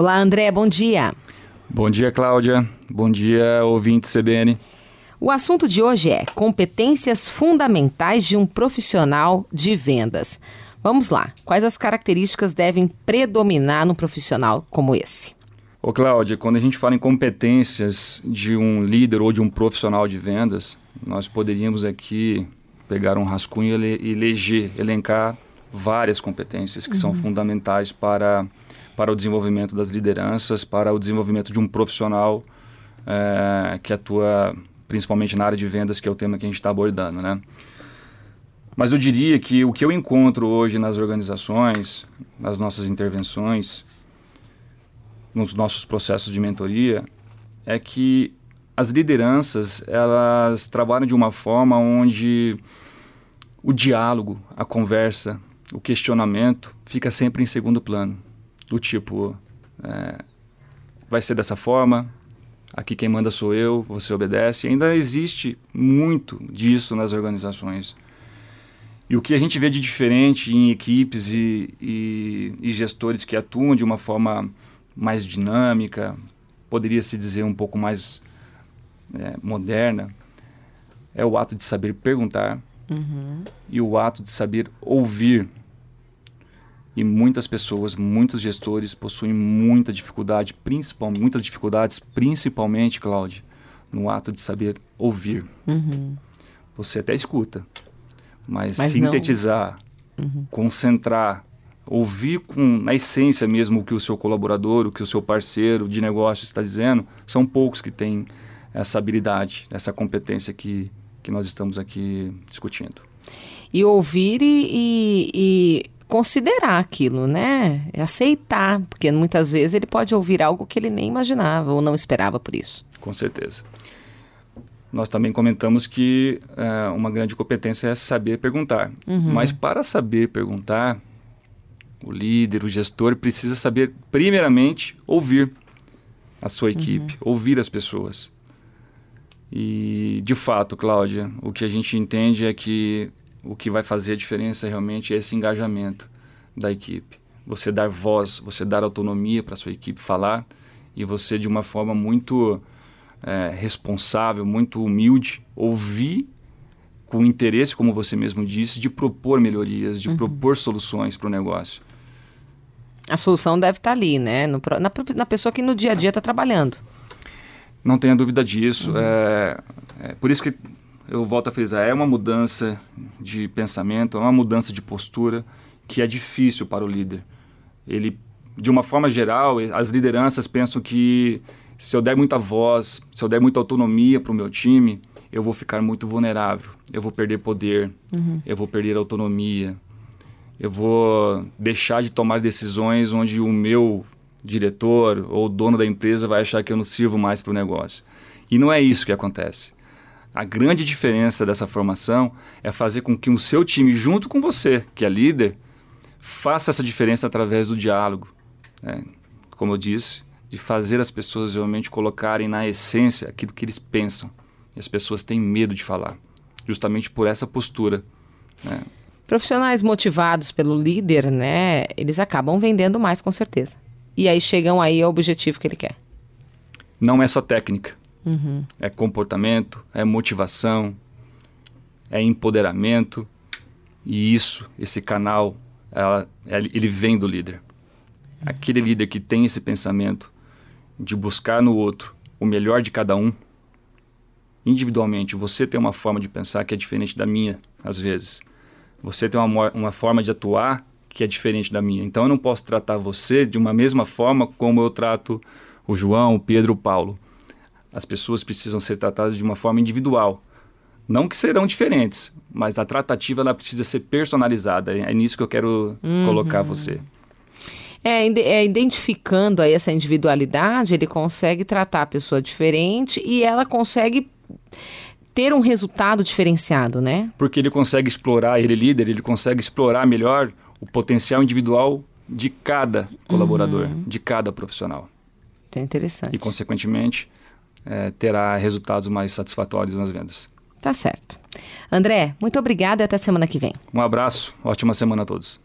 Olá, André, bom dia. Bom dia, Cláudia. Bom dia, ouvinte CBN. O assunto de hoje é competências fundamentais de um profissional de vendas. Vamos lá, quais as características devem predominar num profissional como esse? Ô Cláudia, quando a gente fala em competências de um líder ou de um profissional de vendas, nós poderíamos aqui pegar um rascunho e eleger, elencar várias competências que uhum. são fundamentais para, para o desenvolvimento das lideranças, para o desenvolvimento de um profissional é, que atua principalmente na área de vendas, que é o tema que a gente está abordando, né? Mas eu diria que o que eu encontro hoje nas organizações, nas nossas intervenções, nos nossos processos de mentoria, é que as lideranças elas trabalham de uma forma onde o diálogo, a conversa, o questionamento fica sempre em segundo plano. Do tipo, é, vai ser dessa forma, aqui quem manda sou eu, você obedece. Ainda existe muito disso nas organizações. E o que a gente vê de diferente em equipes e, e, e gestores que atuam de uma forma mais dinâmica, poderia se dizer um pouco mais é, moderna, é o ato de saber perguntar uhum. e o ato de saber ouvir. E muitas pessoas, muitos gestores possuem muita dificuldade, principal, muitas dificuldades, principalmente, Cláudia, no ato de saber ouvir. Uhum. Você até escuta, mas, mas sintetizar, uhum. concentrar, ouvir com, na essência mesmo o que o seu colaborador, o que o seu parceiro de negócio está dizendo, são poucos que têm essa habilidade, essa competência que, que nós estamos aqui discutindo. E ouvir e, e, e considerar aquilo, né? Aceitar, porque muitas vezes ele pode ouvir algo que ele nem imaginava ou não esperava por isso. Com certeza. Nós também comentamos que é, uma grande competência é saber perguntar. Uhum. Mas para saber perguntar, o líder, o gestor precisa saber, primeiramente, ouvir a sua equipe, uhum. ouvir as pessoas. E, de fato, Cláudia, o que a gente entende é que o que vai fazer a diferença realmente é esse engajamento da equipe. Você dar voz, você dar autonomia para a sua equipe falar e você, de uma forma muito é, responsável, muito humilde, ouvir com interesse, como você mesmo disse, de propor melhorias, de uhum. propor soluções para o negócio. A solução deve estar tá ali, né? No, na, na pessoa que no dia a dia está trabalhando. Não tenha dúvida disso. Uhum. É, é, por isso que eu volto a frisar, é uma mudança de pensamento, é uma mudança de postura que é difícil para o líder. Ele, de uma forma geral, as lideranças pensam que se eu der muita voz, se eu der muita autonomia para o meu time, eu vou ficar muito vulnerável, eu vou perder poder, uhum. eu vou perder autonomia, eu vou deixar de tomar decisões onde o meu diretor ou o dono da empresa vai achar que eu não sirvo mais para o negócio. E não é isso que acontece. A grande diferença dessa formação é fazer com que o seu time, junto com você, que é líder, faça essa diferença através do diálogo. Né? Como eu disse, de fazer as pessoas realmente colocarem na essência aquilo que eles pensam. E as pessoas têm medo de falar, justamente por essa postura. Né? Profissionais motivados pelo líder, né, eles acabam vendendo mais com certeza. E aí chegam aí ao objetivo que ele quer. Não é só técnica. Uhum. É comportamento, é motivação, é empoderamento. E isso, esse canal, ela, ele vem do líder. Aquele líder que tem esse pensamento de buscar no outro o melhor de cada um, individualmente, você tem uma forma de pensar que é diferente da minha, às vezes. Você tem uma, uma forma de atuar que é diferente da minha. Então eu não posso tratar você de uma mesma forma como eu trato o João, o Pedro, o Paulo. As pessoas precisam ser tratadas de uma forma individual. Não que serão diferentes, mas a tratativa ela precisa ser personalizada. É nisso que eu quero uhum. colocar você. É, é, identificando aí essa individualidade, ele consegue tratar a pessoa diferente e ela consegue ter um resultado diferenciado, né? Porque ele consegue explorar, ele é líder, ele consegue explorar melhor o potencial individual de cada colaborador, uhum. de cada profissional. É interessante. E, consequentemente, é, terá resultados mais satisfatórios nas vendas. Tá certo. André, muito obrigada e até semana que vem. Um abraço, ótima semana a todos.